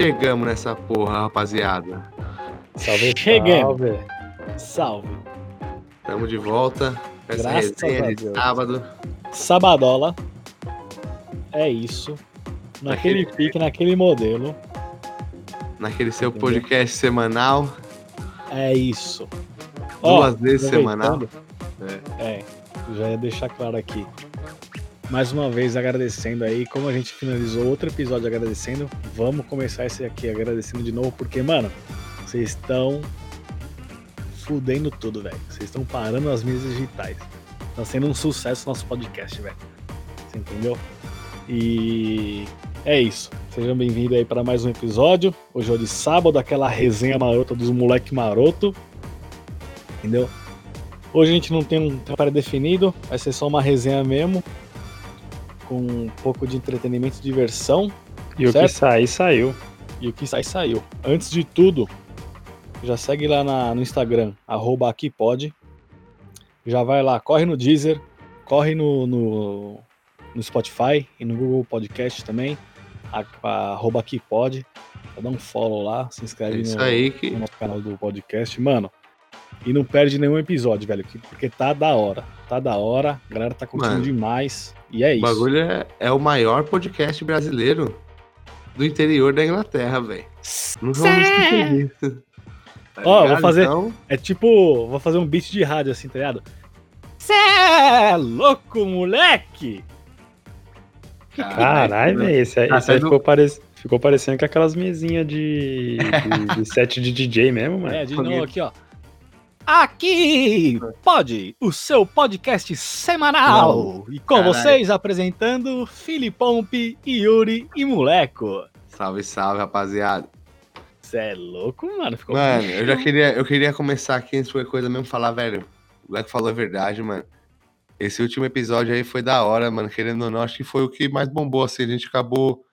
Chegamos nessa porra, rapaziada. Salve, Chegamos. salve. Salve. Tamo de volta. Essa Graças resenha a de Deus. sábado. Sabadola. É isso. Naquele Naquele- pique, naquele modelo. Naquele seu Entendeu? podcast semanal. É isso. Ó, Duas vezes semanal. aproveitando- É, já ia deixar claro aqui. Mais uma vez agradecendo aí, como a gente finalizou outro episódio agradecendo, vamos começar esse aqui agradecendo de novo, porque, mano, vocês estão fudendo tudo, velho. Vocês estão parando as mídias digitais. Tá sendo um sucesso nosso podcast, velho. Você entendeu? E é isso. Sejam bem-vindos aí para mais um episódio. Hoje é de sábado, aquela resenha marota dos moleque maroto. Entendeu? Hoje a gente não tem um tempo definido, vai ser só uma resenha mesmo. Com um pouco de entretenimento e diversão. E o Certo? que sair, saiu. E o que sai, saiu. Antes de tudo, já segue lá na- no Instagram, arroba aqui pode. Já vai lá, corre no Deezer, corre no, no, no Spotify e no Google Podcast também. A, a- arroba aqui pode. Dá um follow lá, se É inscreve isso no, aí que. no nosso canal do podcast. Mano, e não perde nenhum episódio, velho, que- porque tá da hora. Tá da hora, a galera tá curtindo Mano, demais. E é O isso. bagulho é, é o maior podcast brasileiro do interior da Inglaterra, velho. Não vamos esquecer disso. Tá Ó, vou fazer- Então, É tipo, vou fazer um beat de rádio assim, tá ligado? Cê é louco, moleque! Caralho, velho. Esse, aí- Tá esse aí sendo- ficou, pare... ficou parecendo com aquelas mesinhas de... de, de set de DJ mesmo, mano. É, de novo aqui, ó. Aqui pode, o seu podcast semanal. E com vocês apresentando Filipompe, Yuri e Moleco. salve, salve, rapaziada. Cê é louco, mano? Ficou Mano, eu já queria, eu queria começar aqui antes de qualquer coisa mesmo falar, velho. O Leco falou a verdade, mano. Esse último episódio aí foi da hora, mano. Querendo ou não, acho que foi o que mais bombou, assim. A gente acabou.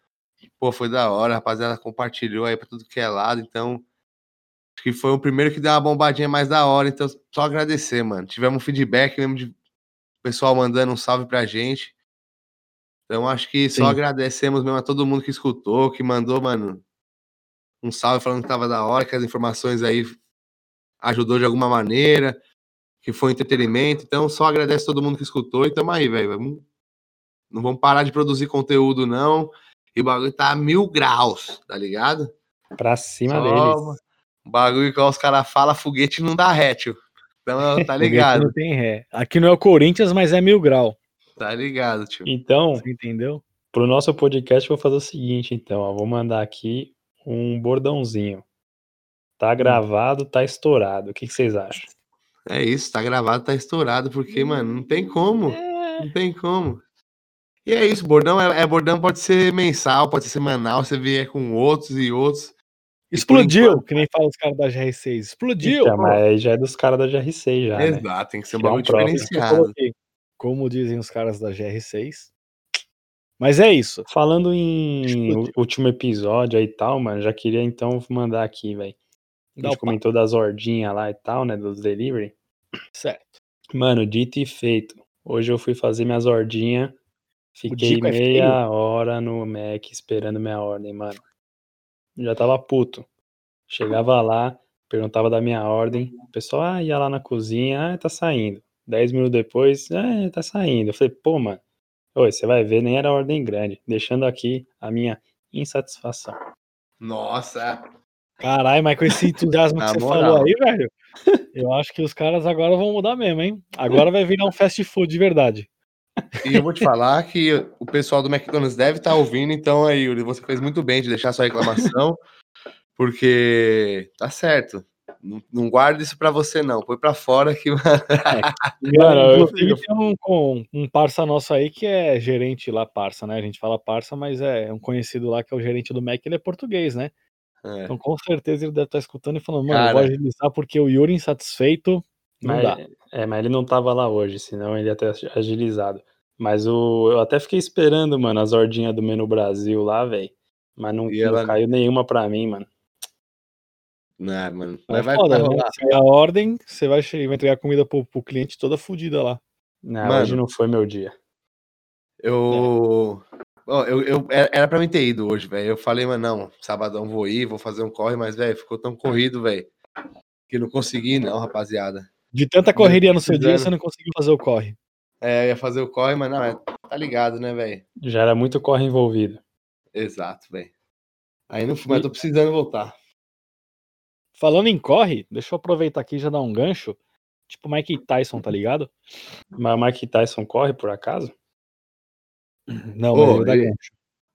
Pô, foi da hora, rapaziada compartilhou aí pra tudo que é lado, então. Acho que foi o primeiro que deu uma bombadinha mais da hora, então só agradecer, mano. Tivemos um feedback mesmo de pessoal mandando um salve pra gente. Então acho que só Sim. agradecemos mesmo a todo mundo que escutou, que mandou, mano, um salve falando que tava da hora, que as informações aí ajudou de alguma maneira, que foi entretenimento. Então, só agradece todo mundo que escutou e tamo aí, velho. Não vamos parar de produzir conteúdo, não. E o bagulho tá a mil graus, tá ligado? Pra cima Só, deles. O bagulho que os caras falam, foguete não dá ré, tio. Então, tá ligado? Não tem ré. Aqui não é o Corinthians, mas é mil grau. Tá ligado, tio. Então, Você entendeu? pro nosso podcast, eu vou fazer o seguinte, então. Ó, vou mandar aqui um bordãozinho. Tá gravado, tá estourado. O que, que vocês acham? É isso, tá gravado, tá estourado, porque, mano, não tem como. Não tem como. E é isso, bordão é, é bordão, pode ser mensal, pode ser semanal, você vier com outros e outros. Explodiu, enquanto- que nem fala os caras da GR6. Explodiu! Então, mas já é dos caras da GR6 já, né? Exato, tem que ser um bagulho diferenciado. Como dizem os caras da GR6. Mas é isso. Falando em Explodiu. último episódio aí e tal, mano, já queria então mandar aqui, velho. A gente comentou das ordinhas lá e tal, né, dos delivery. Certo. Mano, dito e feito. Hoje eu fui fazer minhas ordinhas. Fiquei é meia feio? hora no Mac esperando minha ordem, mano. Já tava puto. Chegava lá, perguntava da minha ordem. O pessoal ah, ia lá na cozinha, ah, tá saindo. Dez minutos depois, ah, tá saindo. Eu falei, pô, mano, oi, você vai ver, nem era ordem grande. Deixando aqui a minha insatisfação. Nossa, Caralho, mas com esse entusiasmo que você falou aí, velho, eu acho que os caras agora vão mudar mesmo, hein? Agora vai virar um fast food de verdade. E eu vou te falar que o pessoal do McDonald's deve estar ouvindo, então aí, Yuri, você fez muito bem de deixar sua reclamação, porque tá certo. Não, não guarda isso pra você, não. Põe pra fora que. Mano, eu- Inclusive, tem um, um, um parça nosso aí que é gerente lá, parça, né? A gente fala parça, mas é um conhecido lá que é o gerente do Mac, ele é português, né? É. Então com certeza ele deve estar escutando e falando, mano, eu Cara. vou agilizar porque o Yuri insatisfeito não Mas, dá. É, mas ele não tava lá hoje, senão ele ia ter agilizado. Mas o, eu até fiquei esperando, mano, as ordinhas do Menu Brasil lá, velho. Mas não, E não ela- caiu nenhuma pra mim, mano. Não, mano. Mas Mas vai, foda, vai né? rolar. Se a ordem, você vai, vai entregar comida pro, pro cliente toda fodida lá. Não, Mano. hoje não foi meu dia. Eu. Ó, eu, eu, era era pra mim ter ido hoje, velho. Eu falei, mas não, sabadão vou ir, vou fazer um corre, mas, velho, ficou tão corrido, velho, que não consegui, não, rapaziada. De tanta correria no seu dia, você não conseguiu fazer o corre. É, eu ia fazer o corre, mas não, é, tá ligado, né, velho? Já era muito corre envolvido. Exato, velho. Aí não fui, mas tô precisando voltar. Falando em corre, deixa eu aproveitar aqui e já dar um gancho. Tipo Mike Tyson, tá ligado? Mas o Mike Tyson corre por acaso? Não, Ô, mas ele ele-.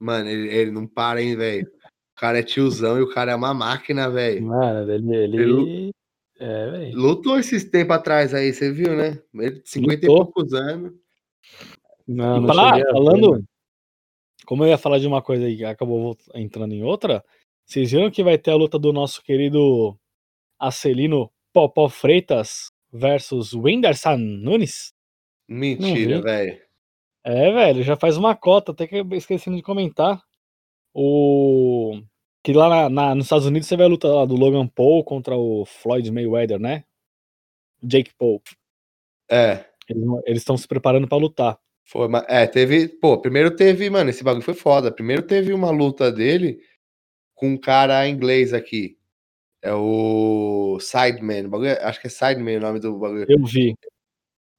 Mano, ele, ele não para, hein, velho. O cara é tiozão e o cara é uma máquina, velho. Mano, ele. ele... É, velho. Lutou esses tempos atrás aí, você viu, né? Ele de 50 Lutou. e poucos anos. Não, E não falar- ver, falando, mano. como eu ia falar de uma coisa e acabou entrando em outra, vocês viram que vai ter a luta do nosso querido Acelino Popó Freitas versus Whindersson Nunes? Mentira, velho. É, velho, já faz uma cota, até que eu esqueci de comentar. O. Que lá na- na- nos Estados Unidos você vê a luta lá do Logan Paul contra o Floyd Mayweather, né? Jake Paul. É. Eles estão se preparando pra lutar. Foi, mas, é, teve. Pô, primeiro teve, mano, esse bagulho foi foda. Primeiro teve uma luta dele com um cara inglês aqui. É o Sideman. o bagulho- acho que é Sideman o nome do bagulho. Eu vi.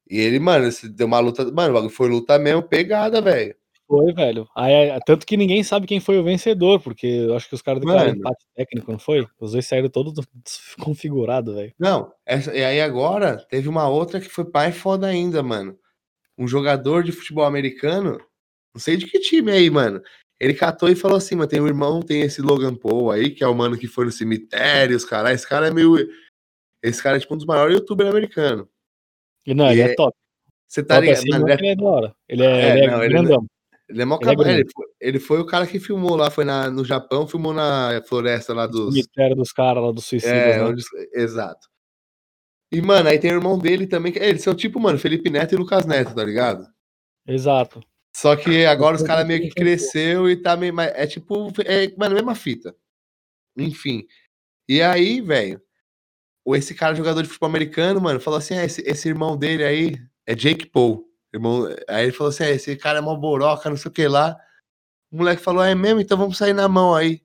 E ele, mano, deu uma luta. Mano, o bagulho foi luta mesmo, pegada, velho. Foi, velho. Aí, é- tanto que ninguém sabe quem foi o vencedor, porque eu acho que os caras declararam empate técnico, não foi? Os dois saíram todos desconfigurados, velho. Não, essa, e aí agora teve uma outra que foi pai foda ainda, mano. Um jogador de futebol americano, não sei de que time aí, mano. Ele catou e falou assim, mano, tem um irmão, tem esse Logan Paul aí, que é o mano que foi no cemitério, os caras. Esse cara é meio. Esse cara é tipo um dos maiores youtubers americanos. Não, E ele é- é top. Você tá ligado? assim, Mano, ele é é, ele é. Ele é, É, ele é não, ele grandão. Ele é mó ele é ele, foi, ele foi o cara que filmou lá, foi na, no Japão, filmou na floresta lá O dos. cemitério dos caras lá dos suicidas, É, né? onde, exato. E, mano, aí tem o irmão dele também. que- Eles são tipo, mano, Felipe Neto e Lucas Neto, tá ligado? Exato. Só que agora os caras meio que cresceu e tá meio. mais- É tipo. É, mano, mesma fita. Enfim. E aí, velho. Esse cara, jogador de futebol americano, mano, falou assim: ah, esse, esse irmão dele aí é Jake Paul. Irmão, aí ele falou assim: ah, esse cara é mó boroca, não sei o que lá. O moleque falou: é mesmo? Então vamos sair na mão aí.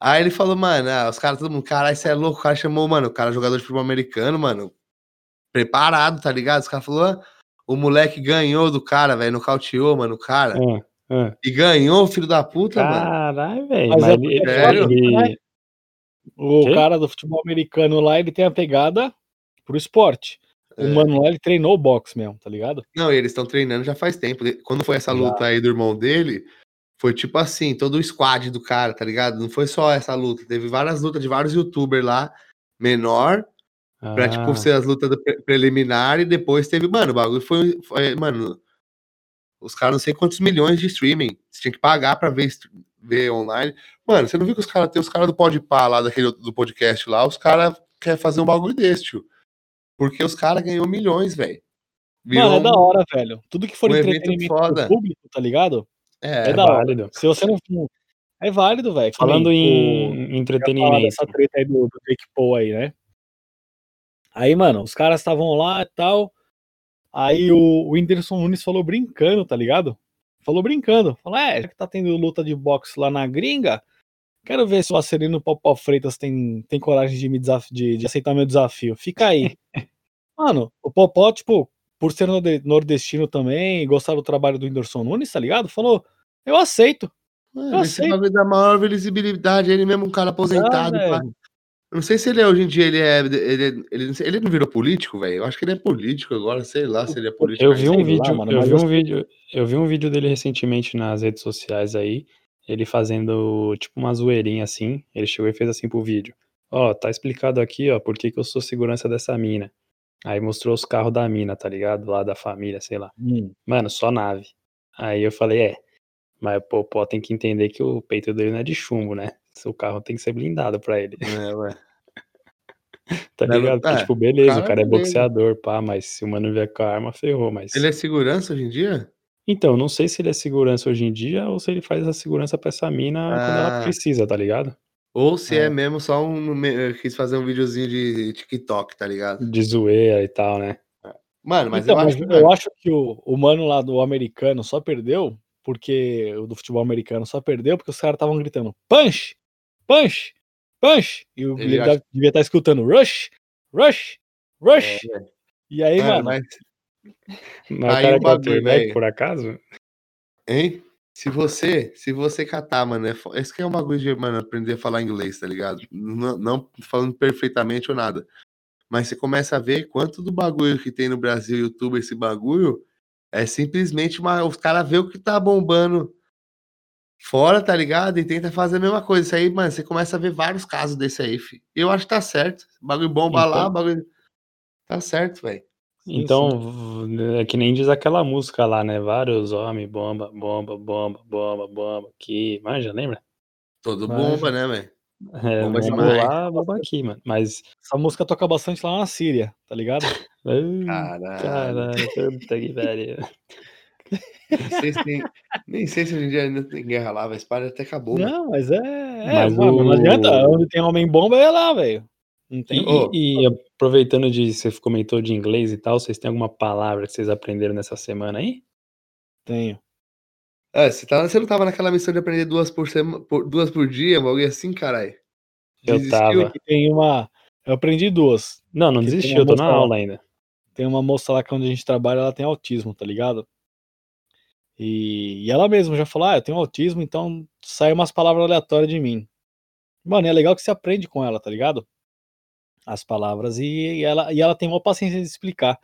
Aí ele falou, mano, ah, os caras, todo mundo, caralho, você é louco. O cara chamou, mano, o cara jogador de futebol americano, mano, preparado, tá ligado? Os caras falaram, ah, o moleque ganhou do cara, velho, nocauteou, mano, o cara. Ah, ah. E ganhou, filho da puta, mano. Caralho, velho. Mas Mas, é ele, é ele- né? O cara do futebol americano lá, ele tem a pegada pro esporte. É. O mano lá, ele treinou boxe mesmo, tá ligado? Não, eles estão treinando já faz tempo. Quando foi essa luta aí do irmão dele, foi tipo assim, todo o squad do cara, tá ligado? Não foi só essa luta, teve várias lutas de vários youtubers lá, menor, pra tipo Ah, ser as lutas pre- preliminar e depois teve, mano, o bagulho foi, foi- mano, os caras não sei quantos milhões de streaming, você tinha que pagar pra ver, ver online. Mano, você não viu que os caras, tem os caras do Podpah lá, daquele do podcast lá, os caras querem fazer um bagulho desse, tio. Porque os caras ganhou milhões, velho. Mano, é da hora, velho. Tudo que for um entretenimento foda. público, tá ligado? É, É, da hora. válido. Se você não. É válido, velho. que Falando em ia falar entretenimento. dessa treta aí do, do Jake Paul aí, né? Aí, mano, os caras estavam lá e tal. Aí o, o Whindersson Nunes falou brincando, tá ligado? Falou brincando. Falou, é, já que tá tendo luta de boxe lá na gringa, quero ver se o Acerino Popó Freitas tem, tem coragem de, me desaf- de, de aceitar meu desafio. Fica aí. mano, o Popó, tipo, por ser norde- nordestino também, gostar do trabalho do Whindersson Nunes, tá ligado? Falou, eu aceito. Mano, Eu esse sei. bagulho da maior visibilidade, ele mesmo um cara aposentado. Ah, velho. Eu não sei se ele é, hoje em dia ele é. Ele, ele, ele não virou político, velho. Eu acho que ele é político agora, sei lá se ele é político. Eu vi um sei lá, vídeo, mano, eu vi um vídeo, eu vi um vídeo dele recentemente nas redes sociais aí, ele fazendo tipo uma zoeirinha assim, ele chegou e fez assim pro vídeo. Ó, tá explicado aqui, ó, por que que eu sou segurança dessa mina. Aí mostrou os carros da mina, tá ligado? Lá da família, sei lá. Hum. Mano, só nave. Aí eu falei, é, mas pô, pô, tem que entender que o peito dele não é de chumbo, né? O carro tem que ser blindado pra ele, É, ué. tá Deve- ligado? Porque, é, tipo, beleza, cara, o cara é beleza. boxeador, pá, mas se o mano vier com a arma, ferrou, mas... Ele é segurança hoje em dia? Então, não sei se ele é segurança hoje em dia ou se ele faz a segurança pra essa mina quando ela Ah. precisa, tá ligado? Ou se é, É. mesmo só um. me- Quis fazer um videozinho de TikTok, tá ligado? De zoeira e tal, né? Mano, mas então, eu mas acho. eu acho que o, o mano lá do americano só perdeu porque o do futebol americano só perdeu porque os caras estavam gritando punch, punch, punch. E o Ele ele acha- devia estar escutando rush, rush, rush. É, velho. E aí, Mano, mano, mas, Mas Aí o quer bagulho, velho. por acaso? hein? Se você, se você catar, mano, é, esse que é um bagulho de, mano, aprender a falar inglês, tá ligado? Não, não falando perfeitamente ou nada. Mas você começa a ver quanto do bagulho que tem no Brasil, YouTube, esse bagulho, é simplesmente uma, os caras vê o que tá bombando fora, tá ligado? E tenta fazer a mesma coisa. Isso aí, mano, você começa a ver vários casos desse aí, fi. Eu acho que tá certo. Bagulho bomba lá, Então- bagulho. Tá certo, velho. Então, é que nem diz aquela música lá, né? Vários homens, bomba, bomba, bomba, bomba, bomba, aqui. Manja, lembra? Todo Mas- bomba, né, velho? É, Bomba bomba lá, bomba aqui, mano. Mas. essa música toca bastante lá na Síria, tá ligado? Caralho. Caralho, puta que pariu. Nem sei se, tem- nem sei se hoje em dia ainda tem guerra lá, mas para até acabou. mano. Não, mas é. é Mas mano, não o- adianta. Onde tem homem bomba, é lá, velho. Não tem. E, Ô. e aproveitando de você comentou de inglês e tal, vocês têm alguma palavra que vocês aprenderam nessa semana aí? Tenho. É, você, tá, você não tava naquela missão de aprender duas por, sema, por, duas por dia, bagulho assim, caralho? Eu tava. Tem uma. Eu aprendi duas. Não, não desisti, eu tô na moça lá. aula ainda. Tem uma moça lá que onde a gente trabalha, ela tem autismo, tá ligado? E, e ela mesma já falou: Ah, eu tenho autismo, então sai umas palavras aleatórias de mim. Mano, é legal que você aprende com ela, tá ligado? As palavras e, e ela, e ela tem uma paciência de explicar.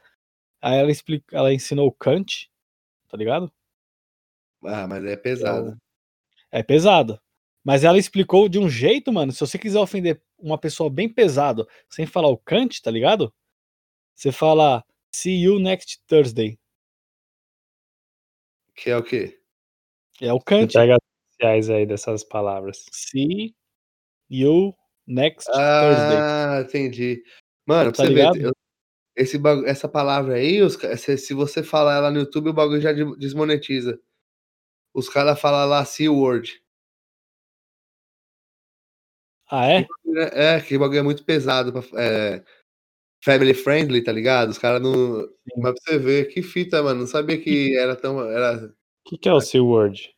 Aí ela, explica, ela ensinou Kant, tá ligado? Ah, mas é pesado. É pesado. Mas ela explicou de um jeito, mano. Se você quiser ofender uma pessoa bem pesado, sem falar o Kant, tá ligado? Você fala See you next Thursday. Que é o quê? É o Você Kant. pega as iniciais aí dessas palavras. See you next Thursday. Ah, entendi. Mano, pra Tá você ligado? ver, eu- esse, essa palavra aí, os se, se você falar ela no YouTube, o bagulho já de- desmonetiza. Os caras falam lá C-word. Ah, é? É, que bagulho é muito pesado. Pra, é, family friendly, tá ligado? Os caras não. Mas pra você ver, que fita, mano. Não sabia que era tão. Era. O que, que é o C-word?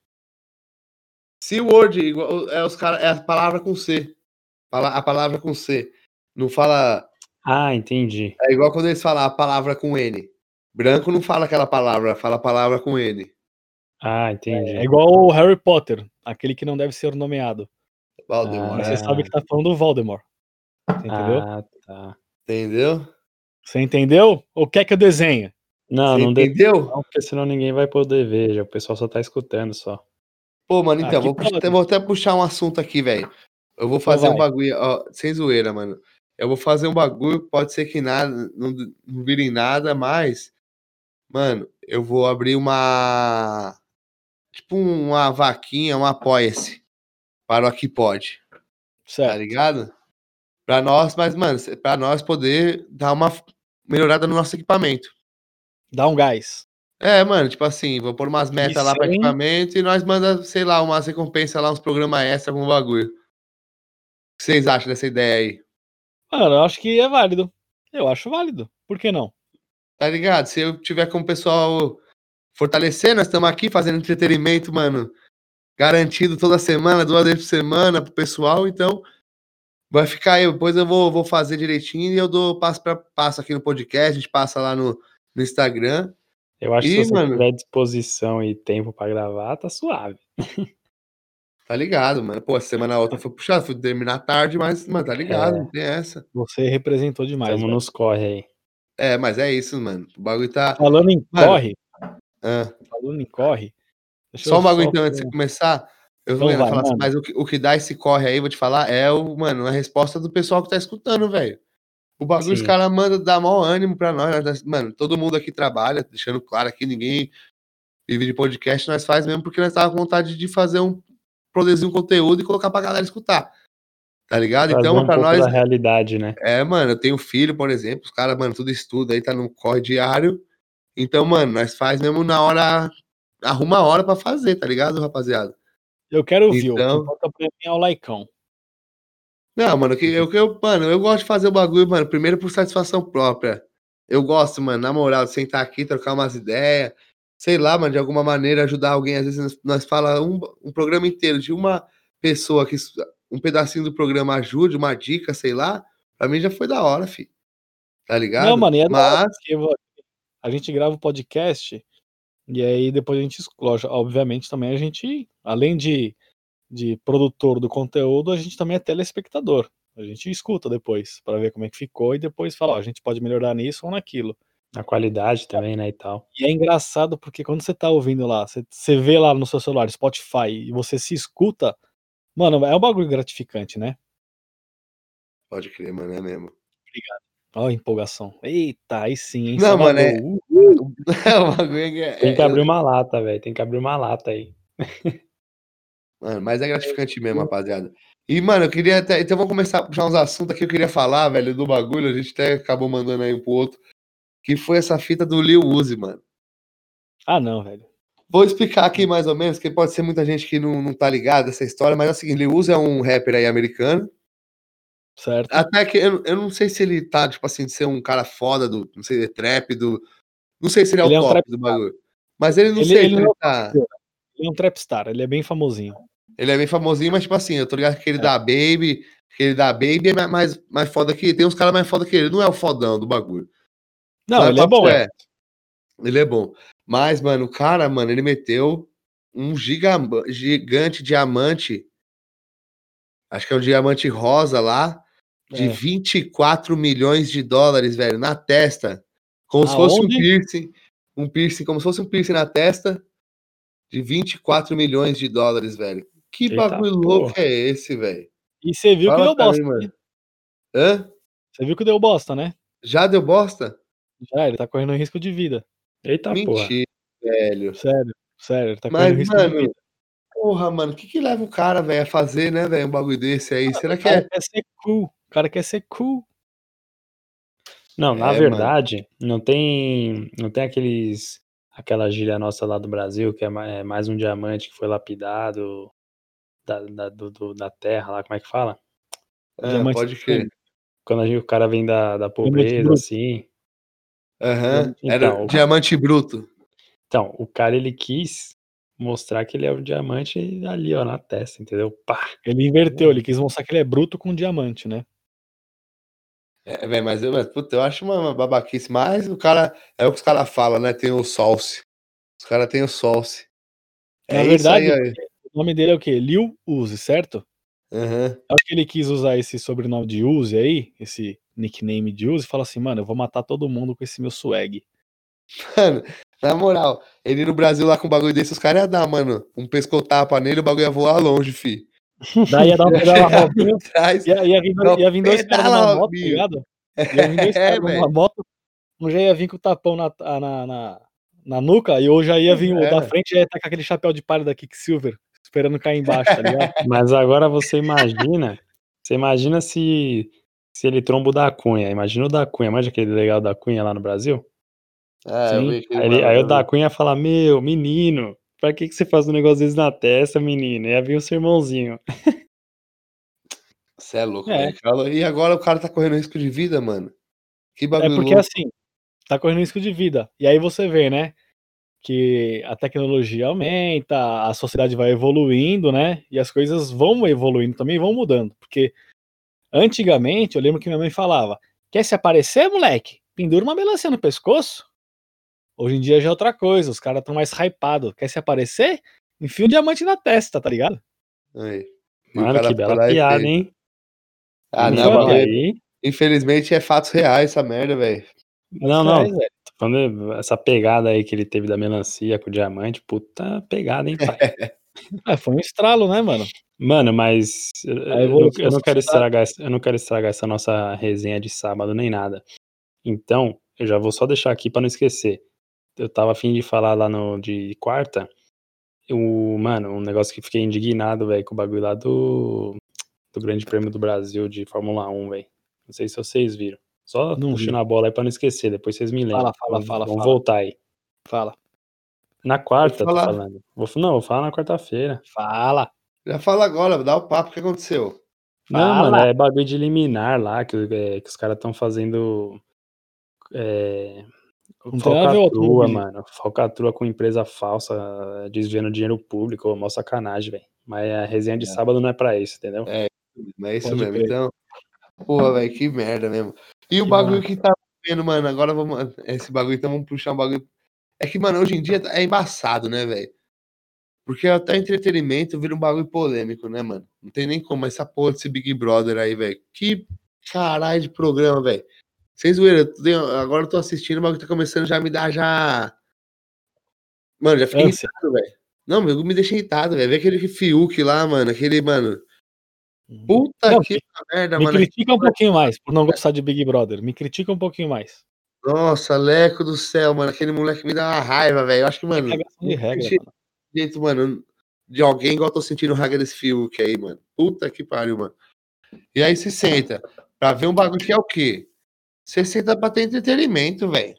C-word. É, os cara, é a palavra com C. Fala- A palavra com C. Não fala. Ah, entendi. É igual quando eles falam a palavra com N. Branco não fala aquela palavra, fala a palavra com N. Ah, entendi. É igual o Harry Potter, aquele que não deve ser nomeado. Valdemar, Mas Ah. você sabe que tá falando do Voldemort. Você entendeu? Ah, tá. Entendeu? Você entendeu? Ou quer que eu desenhe? Não, Você não deu entendeu? não, porque senão ninguém vai poder ver, já o pessoal só tá escutando só. Pô, mano, então, Aqui vou, puxar- vou até puxar um assunto aqui, velho. Eu vou fazer um bagulho, ó, sem zoeira, mano. Eu vou fazer um bagulho, pode ser que nada, não, não vire nada, mas, mano, eu vou abrir uma. Tipo uma vaquinha, um apoia-se para o Aqui Pode, tá Certo. ligado? Pra nós, mas, mano, pra nós poder dar uma melhorada no nosso equipamento. Dá um gás. É, mano, tipo assim, vou pôr umas metas lá para sem- equipamento e nós manda, sei lá, umas recompensas lá, uns programas extra com o bagulho. O que vocês acham dessa ideia aí? Mano, eu acho que é válido. Eu acho válido. Por que não? Tá ligado? Se eu tiver com o pessoal fortalecer, nós estamos aqui fazendo entretenimento, mano, garantido toda semana, duas vezes por semana pro pessoal, então vai ficar aí. Depois eu vou, vou fazer direitinho e eu dou passo para passo aqui no podcast, a gente passa lá no, no Instagram. Eu acho que Ih, se você mano. tiver disposição e tempo pra gravar, tá suave. Tá ligado, mano? Pô, a semana outra foi puxada, fui terminar tarde, mas, mano, tá ligado, É. não tem essa. Você representou demais. Velho. nos corre aí. É, mas é isso, mano. O bagulho tá. Falando em Mano, corre, Ah, falando em corre. deixa só um bagulho então, antes de começar. Eu Então vou falar assim, mano. mas o que, o que dá esse corre aí, vou te falar, é o, mano, a resposta do pessoal que tá escutando, velho. O bagulho, os Sim. caras mandam dar maior ânimo pra nós. nós- Mano, todo mundo aqui trabalha, deixando claro aqui, ninguém vive de podcast, nós faz mesmo porque nós tava com vontade de fazer um. Produzir um conteúdo e colocar pra galera escutar. Tá ligado? Trazer Então, um pra nós. da realidade, né? É, mano, eu tenho filho, por exemplo, os caras, mano, tudo estuda aí, tá no corre diário. Então, mano, nós faz mesmo na hora, arruma a hora pra fazer, tá ligado, rapaziada? Eu quero ouvir. O que Então- importa pra mim é o laicão. Não, mano, que eu, que eu, mano, eu gosto de fazer o bagulho, mano, primeiro por satisfação própria. Eu gosto, mano, na moral, de sentar aqui, trocar umas ideias. Sei lá, mano, de alguma maneira ajudar alguém. Às vezes nós, fala um, um programa inteiro de uma pessoa que um pedacinho do programa ajude, uma dica, sei lá, pra mim já foi da hora, fi. Tá ligado? Não, mano, é hora, Mas, porque a gente grava o podcast e aí depois a gente exclui. Obviamente também a gente, além de, de produtor do conteúdo, a gente também é telespectador. A gente escuta depois pra ver como é que ficou e depois fala, ó, a gente pode melhorar nisso ou naquilo. A qualidade também, né, e tal. E é engraçado porque quando você tá ouvindo lá, você, você vê lá no seu celular, Spotify, e você se escuta, mano, é um bagulho gratificante, né? pode crer, mano, é mesmo. Ó, a empolgação. Eita, aí sim, hein? Não, mano, é-. Uh, É que é- Tem que é- abrir uma lata, velho. Tem que abrir uma lata aí. Mano, mas é gratificante mesmo, rapaziada. E, mano, eu queria até. Então vamos começar a puxar uns assuntos aqui que eu queria falar, velho, do bagulho. A gente até acabou mandando aí um pro outro. Que foi essa fita do Lil Uzi, mano. Ah, não, velho. Vou explicar aqui mais ou menos, que pode ser muita gente que não, não tá ligada essa história, mas é o seguinte: Lil Uzi é um rapper aí americano. Certo? Até que eu, eu não sei se ele tá, tipo assim, de ser um cara foda do. Não sei, trap, do. Não sei se ele é Ele é o um top trap do bagulho. Mas ele não Ele- sei ele não ele é tá. Ele é um trapstar, ele é bem famosinho. Ele é bem famosinho, mas tipo assim, eu tô ligado que aquele É. da Baby, aquele da Baby é mais, mais foda que ele. Tem uns caras mais foda que ele. Não é o fodão do bagulho. Não, Mas ele é bom. é, Ele é bom. Mas, mano, o cara, mano, ele meteu um giga, gigante diamante. Acho que é um diamante rosa lá. De É. 24 milhões de dólares, velho, na testa. Como se fosse um Aonde? piercing. Um piercing, como se fosse um piercing na testa. De 24 milhões de dólares, velho. Que Eita bagulho louco porra. é esse, velho? E você viu que Fala deu pra bosta. mim, mano. Hã? Você viu que deu bosta, né? Já deu bosta? Já, ele tá correndo risco de vida. Eita porra. Mentira, velho. Sério, sério, ele tá Mas, correndo risco de mano, vida. porra, mano, o que que leva o cara, velho, a fazer, né, velho, um bagulho desse aí? Será O que cara é? quer ser cool. O cara quer ser cool. Não, na É, verdade, não tem, não tem aqueles, aquela gíria nossa lá do Brasil, que é é mais um diamante que foi lapidado da, da, do- do- da terra lá, como é que fala? Ah, Diamante pode de crer. Quando a gente- o cara vem da, da pobreza, assim. Aham. Então, Era o- diamante bruto. Então, o cara, ele quis mostrar que ele é o diamante ali, ó, na testa, entendeu? Pá! Ele inverteu, ele quis mostrar que ele é bruto com diamante, né? É, velho, mas eu, mas, puta, eu acho uma, uma babaquice. Mas o cara, é o que os caras falam, né? Tem o Solce. Os caras têm o Solce. Na É verdade, isso aí, aí. O nome dele é o quê? Lil Uzi, certo? Eu acho que ele quis usar esse sobrenome de Uzi aí, esse nickname de Uzi, e fala assim, mano, eu vou matar todo mundo com esse meu swag. Mano, na moral, ele no Brasil lá com um bagulho desse, os caras iam dar, mano, um pescotapa nele, o bagulho ia voar longe, fi. Daí ia dar uma pedala Robinho, Atrás. ia, ia vir, Não, ia vir dois caras numa moto, tá ligado? Ia vir dois É, caras numa velho. moto, um já ia vir com o tapão na, na, na, na nuca, e hoje já ia vir o da frente, já ia estar com aquele chapéu de palha da Kicksilver, esperando cair embaixo, tá ligado? Mas agora você imagina, você imagina se, se ele tromba o da Cunha. Imagina o da Cunha, imagina aquele legal da Cunha lá no Brasil? Ah, eu Sim. vi Aí, ele- aí o da Cunha fala, meu, menino, pra que, que você faz um negócio desse na testa, menino? Ia vir o sermãozinho. Você é louco, É. velho. Fala- E agora o cara tá correndo risco de vida, mano. Que É bagulho porque louco. assim, tá correndo risco de vida. E aí você vê, né? Que a tecnologia aumenta, a sociedade vai evoluindo, né? E as coisas vão evoluindo também, vão mudando. Porque antigamente, eu lembro que minha mãe falava: quer se aparecer, moleque? Pendura uma melancia no pescoço. Hoje em dia já é outra coisa, os caras estão mais hypados. Quer se aparecer? Enfia um diamante na testa, tá ligado? Aí. Mano, que bela piada, hein? Ah, Isso não, é aí. infelizmente é fatos reais essa merda, velho. Não, não. Falando essa pegada aí que ele teve da melancia com o diamante, puta pegada, hein, pai? Ah, foi um estralo, né, mano? Mano, mas eu, eu eu não quero sociedade. estragar, essa- eu não quero estragar essa nossa resenha de sábado nem nada. Então, eu já vou só deixar aqui pra não esquecer. Eu tava afim de falar lá no de quarta. O, mano, um negócio que fiquei indignado, velho, com o bagulho lá do, do Grande Prêmio do Brasil de Fórmula 1, velho. Não sei se vocês viram. Só Não puxando vi. a bola aí pra não esquecer, depois vocês me lembram. Fala, fala, Vamos- fala, Vamos fala. voltar aí. Fala. Na quarta, tô falando. Vou, não, vou falar na quarta-feira. Fala. Já fala agora, dá o papo, o que aconteceu? Não, Fala. mano, é bagulho de liminar lá, que, é, que os caras estão fazendo. é, Falcatrua, mano. Falcatrua com empresa falsa, desviando dinheiro público, mó sacanagem, velho. Mas a resenha de É. sábado não é pra isso, entendeu? Mas é isso Pode mesmo. crer. Então, porra, velho, que merda mesmo. E o Que bagulho massa. que tá vendo, mano, agora vamos. Esse bagulho, então vamos puxar um bagulho. É que, mano, hoje em dia é embaçado, né, velho? Porque até entretenimento vira um bagulho polêmico, né, mano? Não tem nem como essa porra desse Big Brother aí, velho. Que caralho de programa, velho. Vocês zoeira, agora eu tô assistindo, o bagulho tá começando já a me dar já. Mano, já fiquei irritado, velho. Não, bagulho me deixa irritado, velho. Vê aquele Fiuk lá, mano. Aquele, mano. Puta Não, que merda, Me mano. critica um pouquinho mais por não gostar de Big Brother. Me critica um pouquinho mais. Nossa, Leco do céu, mano. Aquele moleque me dá uma raiva, velho. Eu acho que, mano. De regra, mano. jeito, mano, de alguém igual eu tô sentindo raiva desse Fiuk aí, mano. Puta que pariu, mano. E aí se senta pra ver um bagulho que é o quê? Você senta pra ter entretenimento, velho.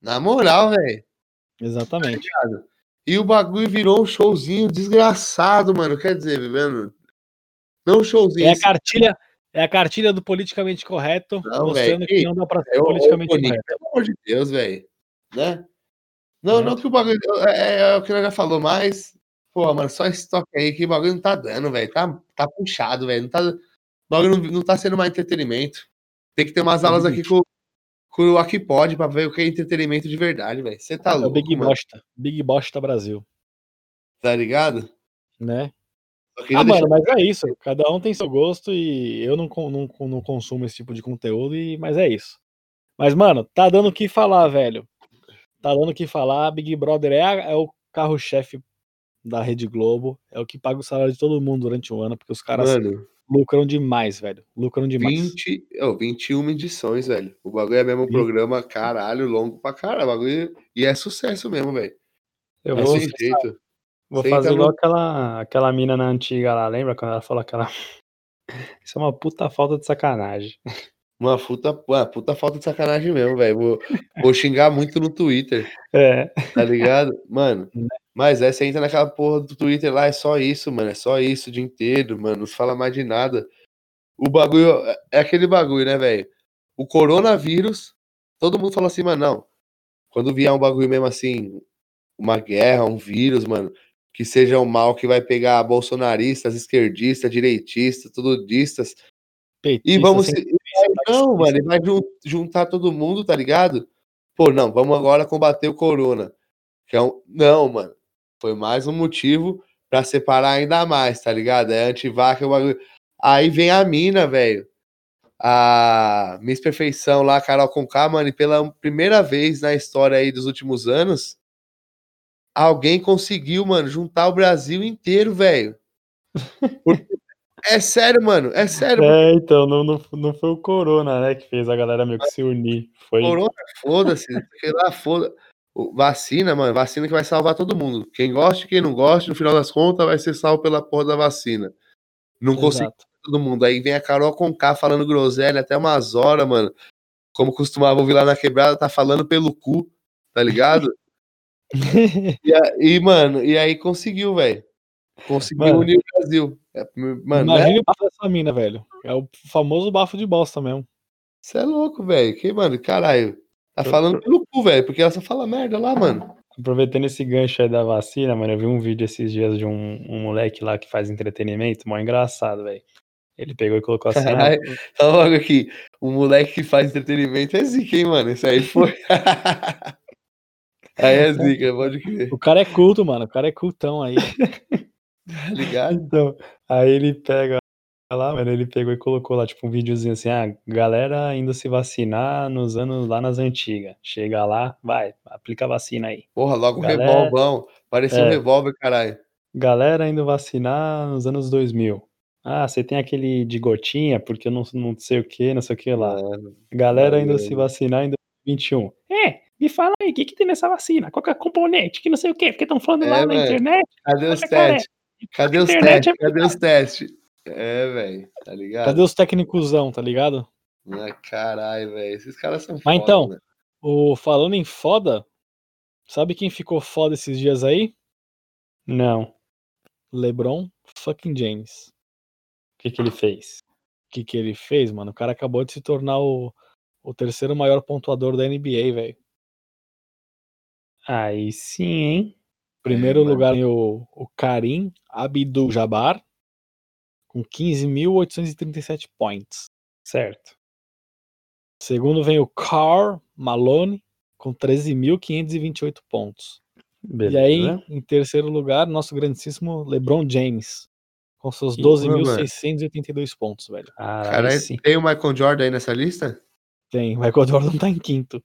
Na moral, velho. Exatamente. E o bagulho virou um showzinho desgraçado, mano. Quer dizer, mano. Não showzinho. É a cartilha, é a cartilha do politicamente correto, Não, mostrando velho. que não dá pra ser É o, politicamente Nick, correto. pelo amor de Deus, velho. Né? Não, Né? não que o bagulho. É, é o que nós já falou, mas. Pô, mano, só esse toque aí que o bagulho não tá dando, velho. Tá, tá puxado, velho. Não tá, o bagulho não, não tá sendo mais entretenimento. Tem que ter umas aulas aqui com, com o Aqui Pode pra ver o que é entretenimento de verdade, velho. Você tá É o louco, Big mano. Bosta. Big Bosta Brasil. Tá ligado? Né? Ah, mano, mas é isso. Cada um tem seu gosto e eu não, não, não consumo esse tipo de conteúdo, e, mas é isso. Mas, mano, tá dando o que falar, velho. Tá dando o que falar. Big Brother é, a- é o carro-chefe da Rede Globo. É o que paga o salário de todo mundo durante o ano, porque os caras Mano, lucram demais, velho. Lucram demais. 20, oh, 21 edições, velho. O bagulho é mesmo um programa, caralho, longo pra caralho. o Bagulho, e é sucesso mesmo, velho. Eu É vou, sem jeito. Vou Você fazer igual no- aquela, aquela mina na antiga lá, lembra quando ela falou aquela. Isso é uma puta falta de sacanagem. Uma puta, uma puta falta de sacanagem mesmo, velho. Vou, vou xingar muito no Twitter, É. tá ligado? Mano, Né? mas é, você entra naquela porra do Twitter lá, é só isso, mano. É só isso o dia inteiro, mano. Não se fala mais de nada. O bagulho é- é aquele bagulho, né, velho? O coronavírus, todo mundo fala assim, mano, não. Quando vier um bagulho mesmo assim, uma guerra, um vírus, mano, que seja um mal que vai pegar bolsonaristas, esquerdistas, direitistas, tudistas, e Petista, vamos sem não, mano, ele vai jun- juntar todo mundo, tá ligado? Pô, não, vamos agora combater o corona. Que é um... Não, mano. Foi mais um motivo pra separar ainda mais, tá ligado? É antivaca, o bagulho. Aí vem a mina, velho. A Miss Perfeição lá, Carol Conká, mano, e pela primeira vez na história aí dos últimos anos, alguém conseguiu, mano, juntar o Brasil inteiro, velho. É sério, mano, é sério. É, então, não, não, não foi o Corona, né, que fez a galera meio que se unir. Foi. Corona, foda-se, sei lá, foda. O- Vacina, mano, vacina que vai salvar todo mundo. Quem gosta e quem não gosta, no final das contas, vai ser salvo pela porra da vacina. Não Exato. todo mundo. Aí vem a Carol Conká falando groselha até umas horas, mano. Como costumava ouvir lá na quebrada, tá falando pelo cu, tá ligado? E, a- e, mano, e aí conseguiu, velho. Conseguiu Mano. unir o Brasil. É, Mano, né? Imagina o bafo dessa mina, velho. É o famoso bafo de bosta mesmo. Você é louco, velho. Que, mano, caralho. Tá falando pelo cu, velho. Porque ela só fala merda lá, mano. Aproveitando esse gancho aí da vacina, mano, eu vi um vídeo esses dias de um, um moleque lá que faz entretenimento, mó engraçado, velho. Ele pegou e colocou assim, Caralho. Tá logo aqui. O moleque que faz entretenimento é zica, hein, mano? Isso aí foi. aí é zica, pode crer. O cara é culto, mano. O cara é cultão aí. Tá ligado? Então, aí ele pega lá, mano, ele pegou e colocou lá, tipo, um videozinho assim, ah, galera indo se vacinar nos anos lá nas antigas. Chega lá, vai, aplica a vacina aí. Porra, logo um Galera- revolvão. Parecia um É. revólver, caralho. Galera indo vacinar nos anos 2000. Ah, você tem aquele de gotinha, porque eu não, não sei o que, não sei o que lá. Mano, Galera indo Valeu. se vacinar em 2021. É, me fala aí, o que, que tem nessa vacina? Qual que é o componente? Que não sei o quê, porque estão falando É, lá na velho. internet. Cadê os cara, testes? Cadê os testes? é Cadê os testes? É, velho. Tá ligado? Cadê os técnicosão, tá ligado? Ah, caralho, velho. Esses caras são Mas foda, então, né? O falando em foda, sabe quem ficou foda esses dias aí? Não. O LeBron fucking James. que, que ele fez? O que que ele fez, mano? O cara acabou de se tornar o, o terceiro maior pontuador da NBA, velho. Aí sim, hein? Primeiro mano. lugar tem o, o Karim Abdul Jabbar com 15.837 points. Certo. Segundo vem o Carl Malone com 13.528 pontos. Beleza. E aí, em terceiro lugar, nosso grandíssimo LeBron James com seus Ih, 12.682 pontos, velho. Caralho, Cara, sim. tem o Michael Jordan aí nessa lista? Tem, Michael Jordan tá em quinto.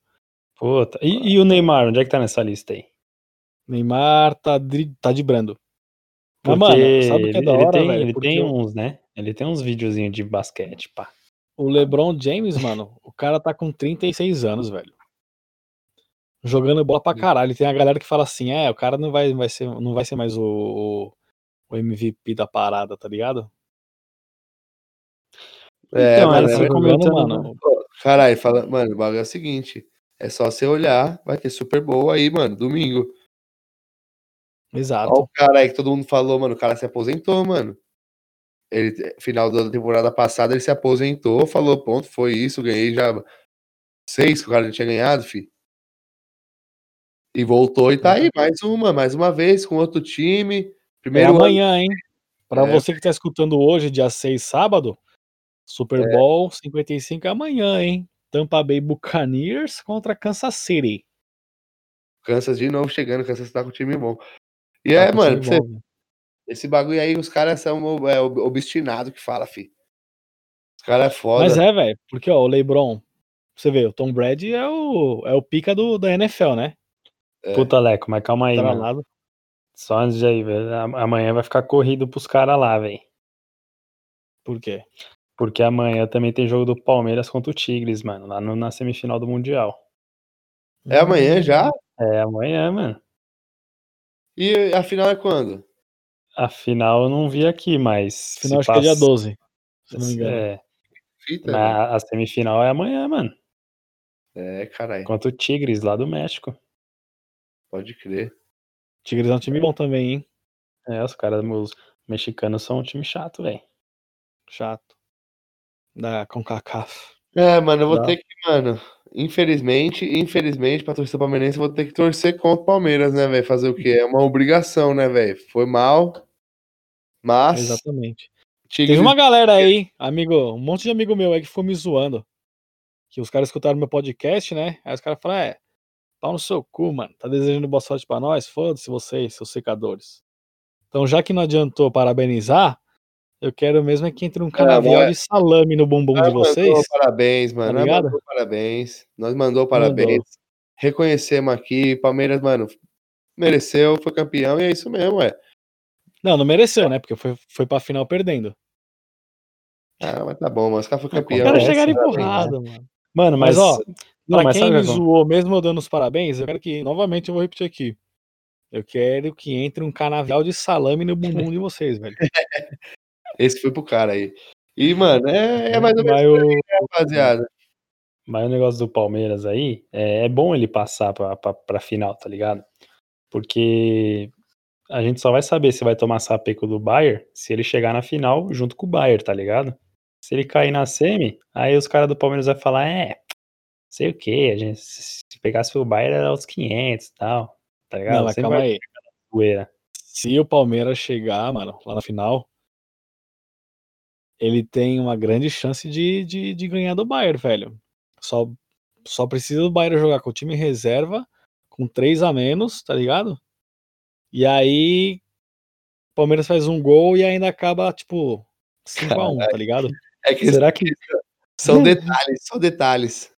Puta. E, e o Neymar, onde é que tá nessa lista aí? Neymar tá, dri- tá de brando. Mas, Porque mano, sabe o que é ele, da ele hora, tem, velho? ele Porque tem uns, né? Ele tem uns videozinhos de basquete, pá. O LeBron James, mano, o cara tá com 36 anos, velho. Jogando bola pra caralho. E Tem a galera que fala assim: é, o cara não vai, vai, ser, não vai ser mais o, o, o MVP da parada, tá ligado? É, Então, mano, verdade. comentando, mano. Caralho, fala, mano, o bagulho é o seguinte: é só você olhar, vai ter Super Bowl aí, mano, domingo. Exato. Olha o cara aí que todo mundo falou, mano, o cara se aposentou, mano. Ele, final da temporada passada, ele se aposentou, falou, ponto, foi isso, ganhei já seis que o cara já tinha ganhado, fi. E voltou e tá aí, mais uma, mais uma vez, com outro time. É Primeiro ano. amanhã, hein? Pra É. você que tá escutando hoje, dia 6, sábado, Super É. Bowl 55 é amanhã, hein? Tampa Bay Buccaneers contra Kansas City. Kansas de novo chegando, Kansas tá com um time bom. E Tá é, mano, você- bom, velho. esse bagulho aí, os caras são é, ob- obstinados que fala, fi. Os caras é foda. Mas é, velho, porque ó, o LeBron, você vê, o Tom Brady é o, é o pica do, da NFL, né? É. Puta, Leco, mas calma aí, Tá mano. Só antes de aí, velho. am- Amanhã vai ficar corrido pros caras lá, velho. Por quê? Porque amanhã também tem jogo do Palmeiras contra o Tigres, mano, lá no- na semifinal do Mundial. É amanhã já? É amanhã, mano. E a final é quando? A final eu não vi aqui, mas. Final acho se que é dia passa- 12, se não me engano. É, Fita, mas a semifinal é amanhã, mano. É, caralho. Contra o Tigres lá do México. Pode crer. Tigres é um time bom também, hein? É, os caras, os mexicanos são um time chato, velho. Chato. Da CONCACAF. É, mano, eu vou Dá. ter que, mano, infelizmente, infelizmente, pra torcer palmeirense, eu vou ter que torcer contra o Palmeiras, né, velho? Fazer o quê? É uma obrigação, né, velho? Foi mal, mas Exatamente. Tigres... Teve uma galera aí, amigo, um monte de amigo meu aí que ficou me zoando. Que os caras escutaram meu podcast, né? Aí os caras falaram, é, pau no seu cu, mano. Tá desejando boa sorte pra nós? Foda-se vocês, seus secadores. Então, já que não adiantou parabenizar, eu quero mesmo é que entre um canavial mas- de salame no bumbum de vocês. mandou parabéns, mano. Tá mandou parabéns. Nós mandou parabéns. Reconhecemos aqui. Palmeiras, mano, mereceu, foi campeão e é isso mesmo, ué. Não, não mereceu, né? Porque foi, foi pra final perdendo. Ah, mas tá bom, mas os caras foram Os campeão. caras Acontece, chegaram né, empurrado, mano. Mano, mas. Mas, ó, não, pra mas quem me o zoou, mesmo eu dando os parabéns, eu quero que, novamente, eu vou repetir aqui. Eu quero que entre um canavial de salame no bumbum de vocês, velho. Esse foi pro cara aí. E, mano, é, é mais ou menos Mas o- aí, rapaziada. Mas o negócio do Palmeiras aí, é, é bom ele passar pra, pra, pra final, tá ligado? Porque a gente só vai saber se vai tomar sapeco do Bayern se ele chegar na final junto com o Bayern, tá ligado? Se ele cair na semi, aí os caras do Palmeiras vão falar, é, sei o que, a gente, se se pegasse o Bayern era os 500 e tal, tá ligado? Não, mas calma aí. Se o Palmeiras chegar, mano, lá na final, ele tem uma grande chance de, de, de ganhar do Bayern, velho. Só, só precisa do Bayern jogar com o time reserva, com três a menos, tá ligado? E aí, o Palmeiras faz um gol e ainda acaba, tipo, 5x1, tá ligado? É que Será que, são detalhes, são detalhes.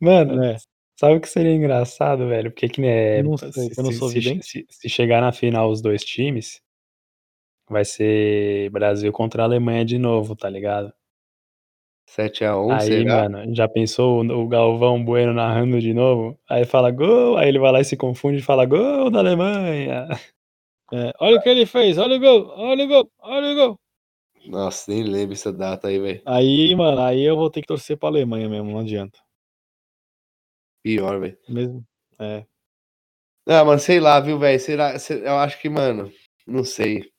mano, É. Sabe o que seria engraçado, velho? Porque que né, Não sei, eu não sou se, se- se chegar na final os dois times, vai ser Brasil contra a Alemanha de novo, tá ligado? 7x1, aí, será? mano, já pensou o Galvão Bueno narrando de novo? Aí fala gol, aí ele vai lá e se confunde e fala gol da Alemanha. É, olha o que ele fez, olha o gol, olha o gol, olha o gol. Nossa, nem lembro essa data aí, velho. Aí, mano, aí eu vou ter que torcer pra Alemanha mesmo, não adianta. Pior, velho. Mesmo. É. Ah, mano, sei lá, viu, velho? Será, se- eu acho que, mano, não sei.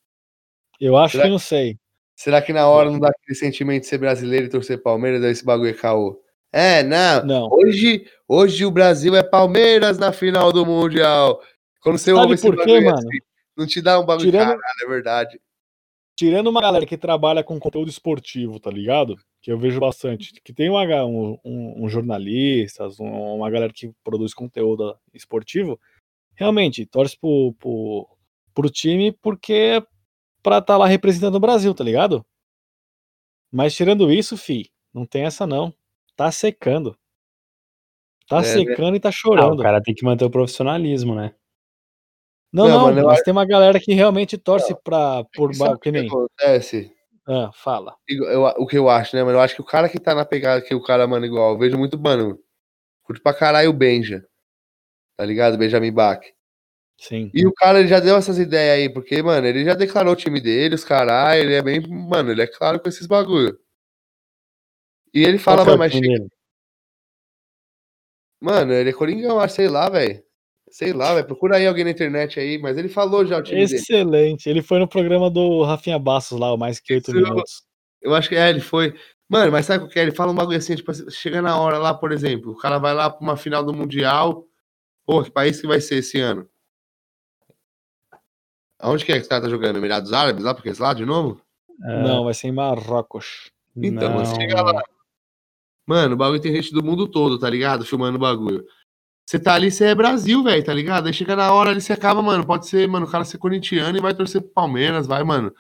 Eu acho Será que não sei. Será que na hora não dá aquele sentimento de ser brasileiro e torcer Palmeiras, daí esse bagulho é caô? É, não. Não. Hoje, hoje o Brasil é Palmeiras na final do Mundial. Quando você Sabe ouve esse por quê, bagulho mano? assim, não te dá um bagulho Tirando- caralho, é verdade. Tirando uma galera que trabalha com conteúdo esportivo, tá ligado? Que eu vejo bastante. Que tem uma, um, um, um jornalistas, um- uma galera que produz conteúdo esportivo, realmente torce pro, pro, pro time porque é pra estar lá representando o Brasil, tá ligado? Mas tirando isso, fi, não tem essa não. Tá secando. Tá É, né? secando e tá Ah, chorando. o cara tem que manter o profissionalismo, né? não, Não, não, eu mas tem uma galera que realmente torce pra, por Sabe ba- o que nem. acontece? Ah, fala. Igual- eu- o que eu acho, né, mano? Eu acho que o cara que tá na pegada que o cara, mano, igual, eu vejo muito, mano, curto pra caralho o Benja. Tá ligado? Benjamin Bach. Sim. E o cara ele já deu essas ideias aí, porque, mano, ele já declarou o time dele, os caralho, ele é bem, mano, ele é claro com esses bagulho. E ele fala, é mano, mas chega- dele? mano, ele é Coringão, acho, sei lá, velho. Sei lá, velho, procura aí alguém na internet aí, mas ele falou já o time dele. Excelente. Ele foi no programa do Rafinha Bassos lá, o mais que oito minutos. Eu acho que é, ele foi. Mano, mas sabe o que é? Ele fala um bagulho assim, tipo, chega na hora lá, por exemplo, o cara vai lá pra uma final do Mundial. Pô, que país que vai ser esse ano? Aonde que é que o cara tá jogando? Emirados Árabes, lá, porque esse lá de novo? É, Não, vai ser em Marrocos. Então, não, você chega lá. Mano, o bagulho tem gente do mundo todo, tá ligado? Filmando o bagulho. Você tá ali, você é Brasil, velho, tá ligado? Aí chega na hora ali, você acaba, mano. Pode ser, mano, o cara ser corintiano e vai torcer pro Palmeiras, vai, mano.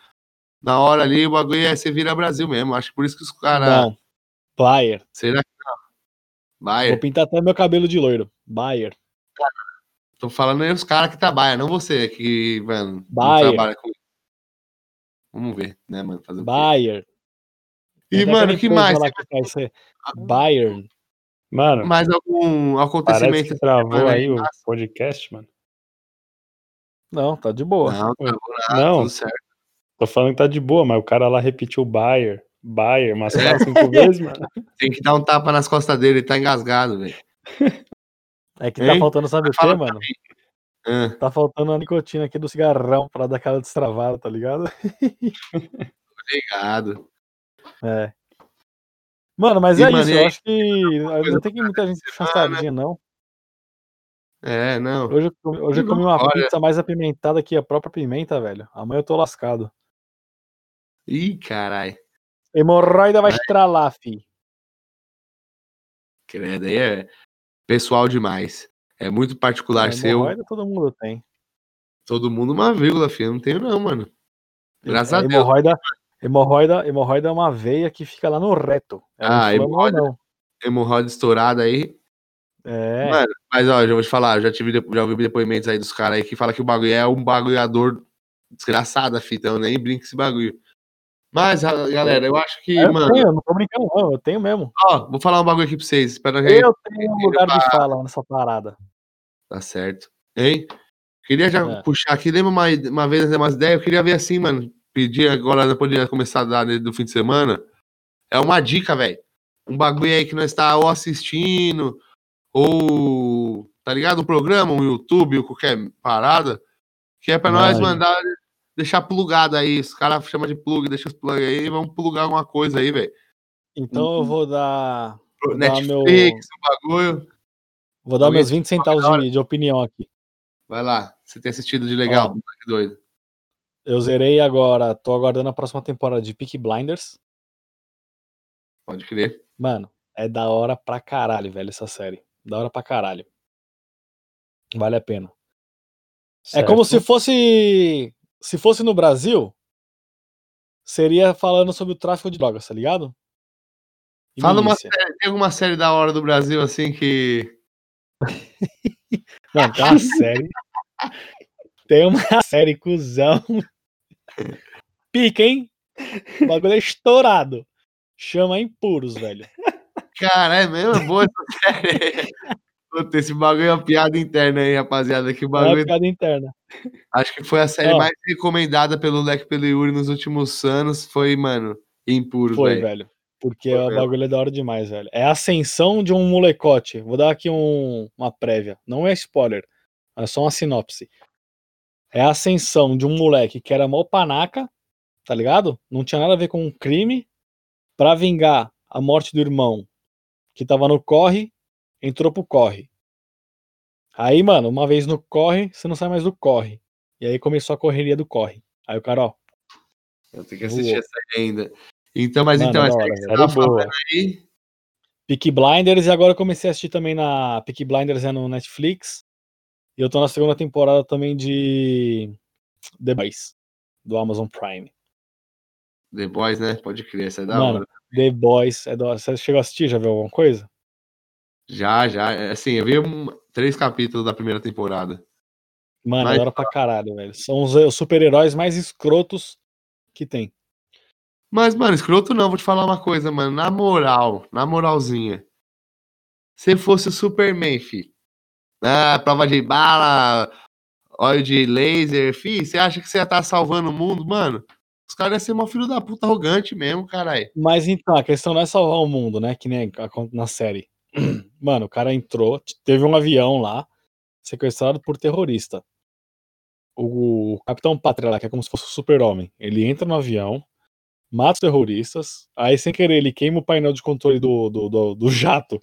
Na hora ali, o bagulho é você vira Brasil mesmo. Acho que por isso que os caras. Não. Bayer. Será que não? Vai. Vou pintar até meu cabelo de loiro. Bayer. Tô falando aí os caras que trabalham, não você que, mano, não Bayer. trabalha com. Vamos ver, né, mano? Fazer o? Bayer. E, mano, aquele que mais? que Bayern. Mano, Mais algum acontecimento? que travou aí o podcast, mano. Não, tá de boa. Não, tá nada, Não, tudo certo. tô falando que tá de boa, mas o cara lá repetiu Bayer. Bayer, umas quatro, cinco vezes, mano. Tem que dar um tapa nas costas dele, ele tá engasgado, velho. É que tá faltando, sabe o pra mano? Ah, Tá faltando a nicotina aqui do cigarrão pra dar aquela destravada, tá ligado? Obrigado. É. Mano, mas E, é isso. Eu acho que não tem que muita gente puxar semana. sardinha, não. É, não. Hoje eu comi, hoje eu comi uma Olha. pizza mais apimentada que a própria pimenta, velho. Amanhã eu tô lascado. Ih, carai. Hemorroida vai estralar, fi. Credo, aí é pessoal demais. É muito particular seu. Hemorroida todo mundo tem. Todo mundo uma vírgula, filho. Eu não tenho, não, mano. Graças a Deus. Hemorroida, hemorroida, hemorroida é uma veia que fica lá no reto. É Ah, hemorroida. não. Hemorroida estourada aí. É. Mano, mas ó, já vou te falar, eu já tive já ouvi depoimentos aí dos caras aí que fala que o bagulho é um bagulhador desgraçado a fita, eu nem brinco esse bagulho. Mas, galera, eu acho que, eu mano, tenho, eu não tô brincando, não. Eu tenho mesmo. ó, vou falar um bagulho aqui pra vocês. Espera aí. Eu tenho um lugar de fala nessa parada. Tá certo. Hein? Queria já É. puxar aqui, lembra uma, uma vez umas ideias? Eu queria ver assim, mano. Pedir agora, de começar a dar do fim de semana. É uma dica, velho. Um bagulho aí que nós está ou assistindo, ou, tá ligado? Um programa, um YouTube, ou qualquer parada. Que é pra nós Mano. mandar, deixar plugado aí. Os caras chamam de plug, deixa os plug aí, vamos plugar alguma coisa aí, velho. Então eu vou dar. Vou dar Netflix, meu- um bagulho. Vou dar Alguém meus 20 centavos de, de opinião aqui. Vai lá. Você tem assistido de legal, Ó. que doido. Eu zerei agora, tô aguardando a próxima temporada de Peak Blinders. Pode crer. Mano, é da hora pra caralho, velho, essa série. Da hora pra caralho. Vale a pena. É como se Certo. fosse. Se fosse no Brasil, seria falando sobre o tráfico de drogas, tá ligado? E Fala uma série, tem alguma série da hora do Brasil assim que. Não, tem uma série. Tem uma série, cuzão. Pica, hein? O bagulho é estourado. Chama Impuros, velho. Cara, é mesmo? É boa essa série. Puta, esse bagulho é uma piada interna aí, rapaziada. Que o É uma bagulho. piada interna. Acho que foi a série Ó. mais recomendada pelo Leque pelo Yuri nos últimos anos. Foi, mano, Impuros, Foi, velho. velho. Porque o bagulho é da hora demais, velho. É a ascensão de um molecote. Vou dar aqui um- uma prévia. Não é spoiler. É só uma sinopse. É a ascensão de um moleque que era mó panaca, tá ligado? Não tinha nada a ver com um crime. Pra vingar a morte do irmão, que tava no corre, entrou pro corre. Aí, mano, uma vez no corre, você não sai mais do corre. E aí começou a correria do corre. Aí o cara, ó. Eu tenho que assistir Voou. essa ainda. Então, mas Mano, então, é essa hora, Série boa. falando aí. Peaky Blinders e agora eu comecei a assistir também na Peaky Blinders é no Netflix. E eu tô na segunda temporada também de The Boys, do Amazon Prime. The Boys, né? Pode crer, essa é da Mano, hora. The Boys, é da hora. Você chegou a assistir? Já viu alguma coisa? Já, já. é, Assim, eu vi um- três capítulos da primeira temporada. Mano, Mas- pra caralho, velho. São os, super-heróis mais escrotos que tem. Mas, mano, escroto não, vou te falar uma coisa, mano. Na moral, na moralzinha. Se fosse o Superman, fi. Ah, prova de bala, óleo de laser, fi. Você acha que você ia estar salvando o mundo, mano? Os caras iam ser uma filho da puta arrogante mesmo, caralho. Mas então, a questão não é salvar o mundo, né? Que nem na série. Mano, o cara entrou, teve um avião lá, sequestrado por terrorista. O, o Capitão Pátria lá, que é como se fosse o super-homem, ele entra no avião, mata os terroristas, aí sem querer ele queima o painel de controle do, do, do, do jato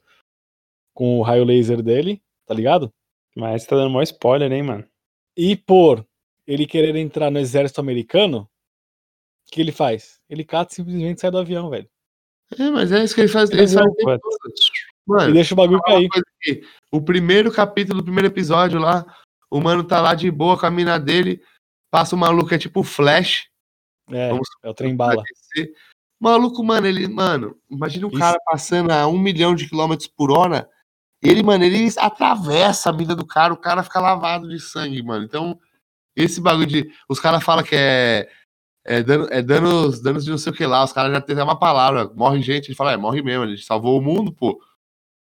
com o raio laser dele, tá ligado? Mas tá dando maior spoiler, hein, mano? E por ele querer entrar no exército americano, o que ele faz? Ele cata e simplesmente sai do avião, velho. É, mas é isso que ele faz. Ele Ele faz Mano, E deixa o bagulho cair. aqui. O primeiro capítulo do primeiro episódio lá, o mano tá lá de boa com a mina dele, passa o maluco, é tipo Flash. É, Vamos é o trem bala. Maluco, mano, ele, mano, imagina um Isso. cara passando a um milhão de quilômetros por hora. Ele, mano, ele atravessa a vida do cara, o cara fica lavado de sangue, mano. Então, esse bagulho de. Os caras falam que é. É, dano, é danos, danos de não sei o que lá. Os caras já tem uma palavra. Morre gente, ele fala, é, morre mesmo, a gente salvou o mundo, pô.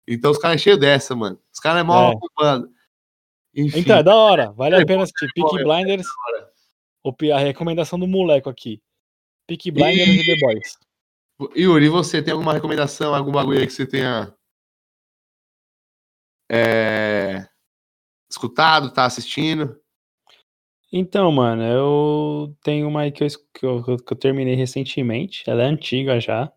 Então os caras é cheio dessa, mano. Os caras é mó É. Enfim. Então, é da hora. Vale É a pena assistir. Peaky é Blinders. A recomendação do moleco aqui. Peaky Blinders e The Boys. Yuri, e você tem alguma recomendação, algum bagulho aí que você tenha é, escutado, tá assistindo? Então, mano, eu tenho uma aí que eu, que eu, que eu terminei recentemente. Ela é antiga já.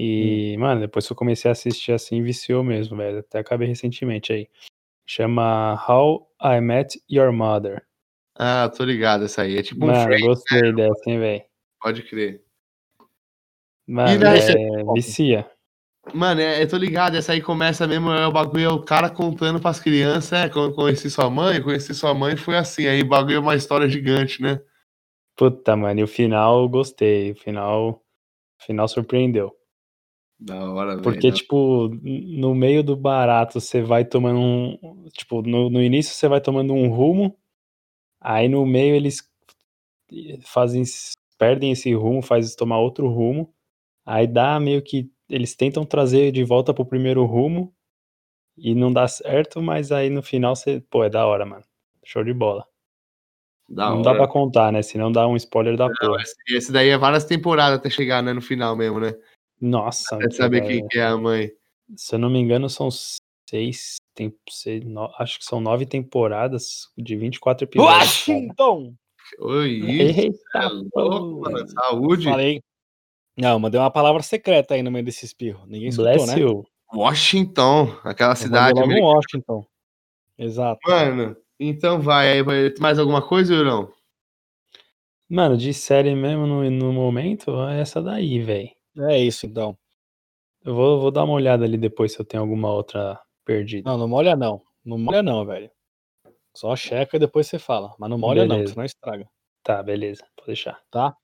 E, mano, depois que eu comecei a assistir assim, viciou mesmo, velho. Até acabei recentemente aí. Chama How I Met Your Mother. Ah, tô ligado, essa aí. É tipo um Mano, Friends, gostei dessa, hein, velho. pode crer. Mano, daí, é, vicia. Mano, é, eu tô ligado, essa aí começa mesmo, é o bagulho, é o cara contando pras crianças, é, quando eu conheci sua mãe, conheci sua mãe, foi assim, aí o bagulho é uma história gigante, né? Puta, mano, e o final eu gostei. O final, o final surpreendeu. Da hora, velho. Porque, tipo, no meio do barato você vai tomando um. Tipo, no, no início você vai tomando um rumo, aí no meio eles fazem. perdem esse rumo, faz tomar outro rumo, aí dá meio que. Eles tentam trazer de volta pro primeiro rumo e não dá certo, mas aí no final você. Pô, é da hora, mano. Show de bola. da não dá hora. pra contar, né? Senão dá um spoiler da porra. Esse, esse daí é várias temporadas até chegar, né, no final mesmo, né? Nossa, Até saber é, quem que é a mãe. se eu não me engano, são seis, tem, seis no- acho que são nove temporadas de 24 episódios. Washington! Oi, isso, Eita, é louco, mano. Saúde. Falei. Não, mandei uma palavra secreta aí no meio desse espirro. Ninguém escutou, Bless né? you. Washington, aquela Eu cidade logo. Washington. Exato. Mano, então vai aí, vai- mais alguma coisa, Yurão? Mano, de série mesmo no, no momento, é essa daí, velho. É isso, então. Eu vou, vou dar uma olhada ali depois se eu tenho alguma outra perdida. Não, não molha não. Não molha não, velho. Só checa e depois você fala. Mas não molha não, Beleza. senão estraga. Tá, beleza, pode deixar. Tá?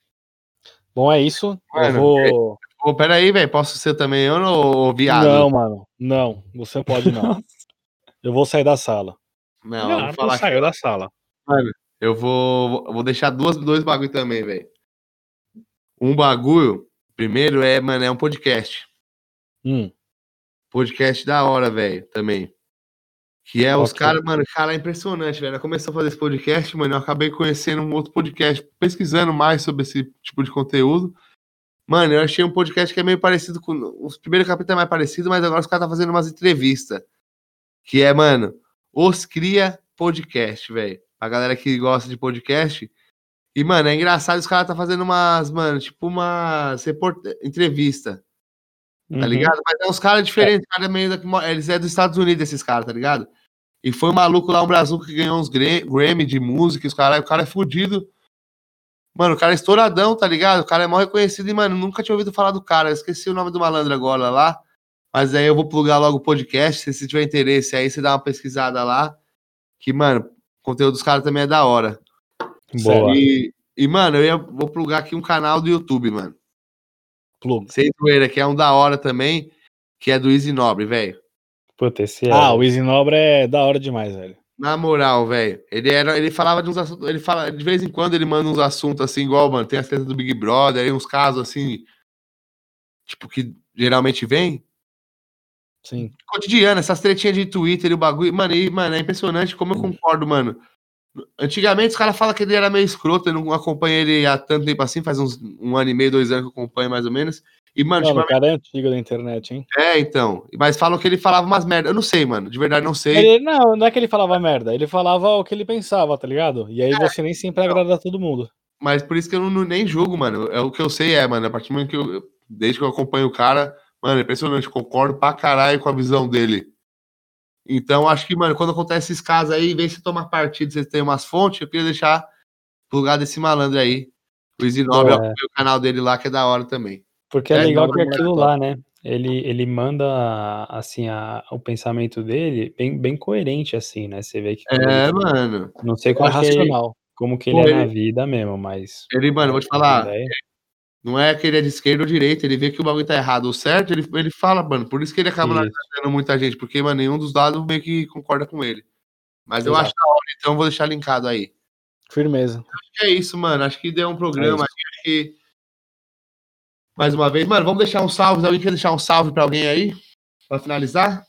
Bom, é isso. Mano, eu vou. Ô, pera aí, velho, posso ser também eu ou viado? Não, mano. Não. Você pode não. eu vou sair da sala. Não, eu vou falar aqui. saiu da sala. Eu vou, vou deixar duas, dois bagulho também, velho. Um bagulho, primeiro é, mano, é um podcast. Hum. Podcast da hora, velho, também. Que é os Ok. caras, mano, cara, é impressionante, velho. Começou a fazer esse podcast, mano, eu acabei conhecendo um outro podcast, pesquisando mais sobre esse tipo de conteúdo. Mano, eu achei um podcast que é meio parecido com. Os primeiros capítulos é mais parecido, mas agora os caras tá fazendo umas entrevistas. Que é, mano, Os Cria Podcast, velho. A galera que gosta de podcast. E, mano, é engraçado, os caras tá fazendo umas, mano, tipo umas report... entrevista. tá Uhum. ligado? Mas é uns caras diferentes, cara meio da, que mo- eles é dos Estados Unidos, esses caras, tá ligado? E foi um maluco lá, um brazuco que ganhou uns Gra- Grammy de música, os caras, o cara é fudido. Mano, o cara é estouradão, tá ligado? O cara é mal reconhecido e, mano, nunca tinha ouvido falar do cara. Eu esqueci o nome do malandro agora lá. Mas aí eu vou plugar logo o podcast. Se você tiver interesse, aí você dá uma pesquisada lá. Que, mano, o conteúdo dos caras também é da hora. Boa. E, e, mano, eu ia- vou plugar aqui um canal do YouTube, mano. Plug. Sem zoeira, que é um da hora também, que é do Easy Nobre, velho. Puta, esse é. Ah, o Easy Nobre é da hora demais, velho. Na moral, velho. Ele era, ele falava de uns assuntos, ele fala, de vez em quando ele manda uns assuntos assim, igual, mano, tem as tretas do Big Brother, aí uns casos assim, tipo que geralmente vem Sim. cotidiano, essas tretinhas de Twitter e o bagulho, mano, e, mano, é impressionante como eu concordo, mano. Antigamente os caras falam que ele era meio escroto, eu não acompanho ele há tanto tempo assim, faz uns um ano e meio, dois anos que eu acompanho mais ou menos. E, mano, Mano, o cara é antigo da internet, hein? é, então. Mas falam que ele falava umas merda. Eu não sei, mano. De verdade, não sei. Ele, não, não é que ele falava merda, ele falava o que ele pensava, tá ligado? E aí você nem sempre agrada todo mundo. Mas por isso que eu não, não- nem julgo, mano. É o que eu sei é, mano. A partir do momento que eu- Desde que eu acompanho o cara, mano, é impressionante. Concordo pra caralho com a visão dele. Então, acho que, mano, quando acontece esses casos aí, em vez de você tomar partido, você tem umas fontes, eu queria deixar plugado esse malandro aí. O Easy Nobre, É. o canal dele lá, que é da hora também. Porque é, É, legal que é aquilo lá, né? Ele, ele manda, assim, a, o pensamento dele bem, bem coerente, assim, né? Você vê que. É, ele- mano. Não sei É como, que, racional. como que ele Pô, é na ele- vida mesmo, mas. Ele, mano, vou te falar. ideia- Não é que ele é de esquerda ou direita, ele vê que o bagulho tá errado ou certo, ele, ele fala, mano. Por isso que ele acaba analisando muita gente, porque, mano, nenhum dos lados meio que concorda com ele. Mas eu Exato. acho da hora, então eu vou deixar linkado aí. Firmeza. Acho que é isso, mano. Acho que deu um programa. acho que. Mais uma vez, mano, vamos deixar um salve. Alguém quer deixar um salve pra alguém aí? Pra finalizar?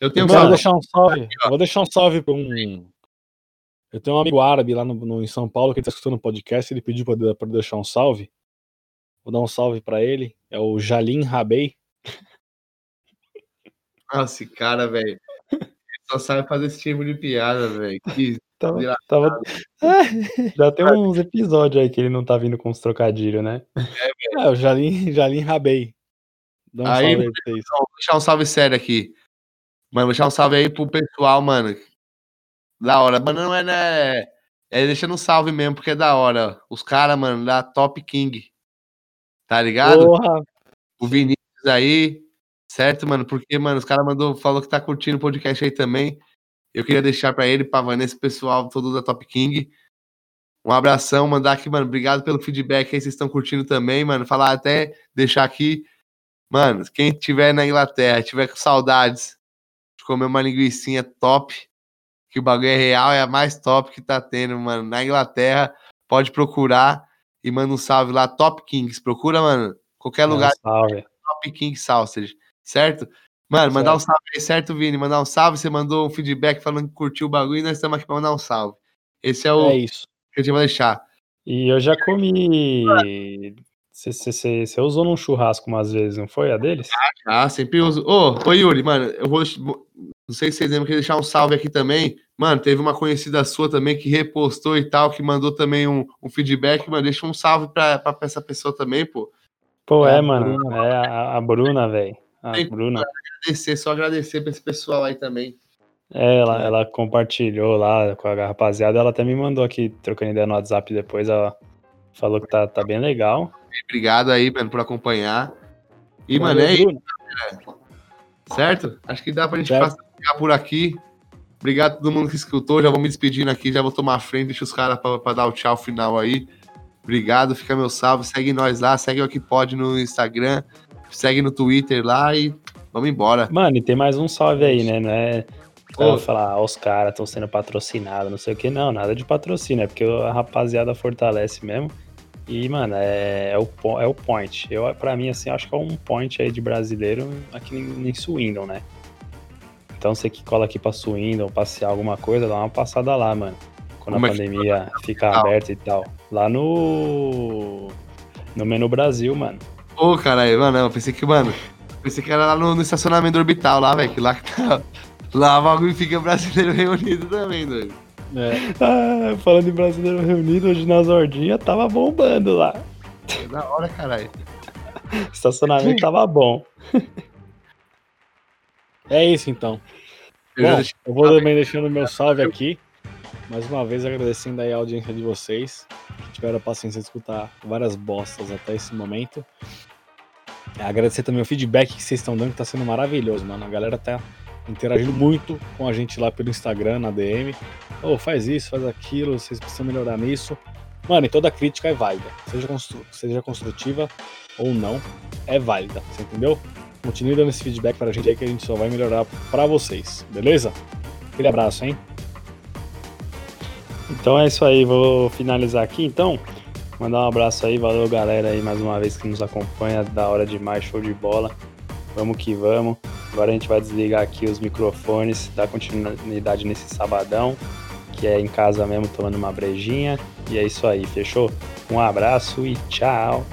Eu tenho um eu vou salve. deixar um salve. Eu vou deixar um salve pra um. Eu tenho um amigo árabe lá no, no- em São Paulo que tá escutando o podcast. Ele pediu pra, eu- pra eu deixar um salve. Vou dar um salve pra ele. É o Jalim Rabei. Nossa, esse cara, velho. Ele Só sabe fazer esse tipo de piada, velho. Que Tava, tava- Já tem uns episódios aí que ele não tá vindo com os trocadilhos, né? É, o Jalim, Jalim Rabei. Dá um Aí, salve aí pra vocês. Vou deixar um salve sério aqui. Mano, vou deixar um salve aí pro pessoal, mano. Da hora. Mano, não é, né? É deixando um salve mesmo, porque é da hora. Os caras, mano, da Top King. Tá ligado? Porra! O Vinícius aí. Certo, mano? Porque, mano, os caras mandou, falou que tá curtindo o podcast aí também. Eu queria deixar pra ele, pra Vanessa, o pessoal todo da Top King. Um abração, mandar aqui, mano. Obrigado pelo feedback aí, vocês estão curtindo também, mano. Falar até, deixar aqui. Mano, quem tiver na Inglaterra, tiver com saudades de comer uma linguiçinha top, que o bagulho é real, é a mais top que tá tendo, mano. Na Inglaterra, pode procurar e manda um salve lá, Top Kings. Procura, mano, qualquer lugar, Um salve. Top King Sausage, certo? Mano, mandar um salve aí, certo, Vini? Mandar um salve, você mandou um feedback falando que curtiu o bagulho e nós estamos aqui pra mandar um salve. Esse é o É isso. que a gente vai deixar. E eu já comi. Você usou num churrasco umas vezes, não foi a deles? Ah, sempre uso. Ô, ô Yuri, mano, eu vou. Não sei se vocês lembram, queria deixar um salve aqui também. Mano, teve uma conhecida sua também que repostou e tal, que mandou também um, um feedback. Mano, deixa um salve pra, pra essa pessoa também, pô. Pô, É é, a mano. Bruna. É a, a Bruna, velho. A Tem- Bruna. Agradecer, só agradecer pra esse pessoal aí também. É, ela, ela compartilhou lá com a rapaziada. Ela até me mandou aqui, trocando ideia no WhatsApp depois. Ela falou que tá, tá bem legal. Obrigado aí, mano, por acompanhar. E, mano, é isso, certo? Acho que dá pra gente Certo. passar ficar por aqui. Obrigado a todo mundo que escutou. Já vou me despedindo aqui, já vou tomar a frente, deixa os caras pra, pra dar o tchau final aí. Obrigado, fica meu salve. Segue nós lá, segue o Aqui Pode no Instagram, segue no Twitter lá e vamos embora. Mano, e tem mais um salve aí, né? Não é. Ela falar, ah, os caras estão sendo patrocinados, não sei o que, não, nada de patrocínio, é porque a rapaziada fortalece mesmo. E, mano, é, é o, é o point. Eu, pra mim, assim, acho que é um point aí de brasileiro aqui em, em Swindon, né? Então, você que cola aqui pra Swindon, passear alguma coisa, dá uma passada lá, mano. Quando Como a é que pandemia fica aberta e tal. Lá no. No Menu Brasil, mano. Ô, caralho, mano, eu pensei que, mano, pensei que era lá no, no estacionamento orbital lá, velho, que lá que tá. Lá o bagulho fica brasileiro reunido também, doido. É. Ah, falando em brasileiro reunido, hoje nas ordinhas tava bombando lá. É da hora, caralho. Estacionamento tava bom. É isso então. Eu Bom, deixei- eu vou também deixando meu salve aqui. Mais uma vez agradecendo aí a audiência de vocês, que tiveram a paciência de escutar várias bostas até esse momento. É, Agradecer também o feedback que vocês estão dando, que tá sendo maravilhoso, mano. A galera tá interagindo muito com a gente lá pelo Instagram, na DM. Ô, faz isso, faz aquilo, vocês precisam melhorar nisso. Mano, e toda crítica é válida. Seja, constru- seja construtiva ou não, é válida. Você entendeu? Continue dando esse feedback pra gente aí que a gente só vai melhorar pra vocês, beleza? Aquele abraço, hein? Então é isso aí, vou finalizar aqui então. Mandar um abraço aí, valeu galera aí mais uma vez que nos acompanha, da hora demais, show de bola. Vamos que vamos. Agora a gente vai desligar aqui os microfones, dar continuidade nesse sabadão, que é em casa mesmo tomando uma brejinha. E é isso aí, fechou? Um abraço e tchau.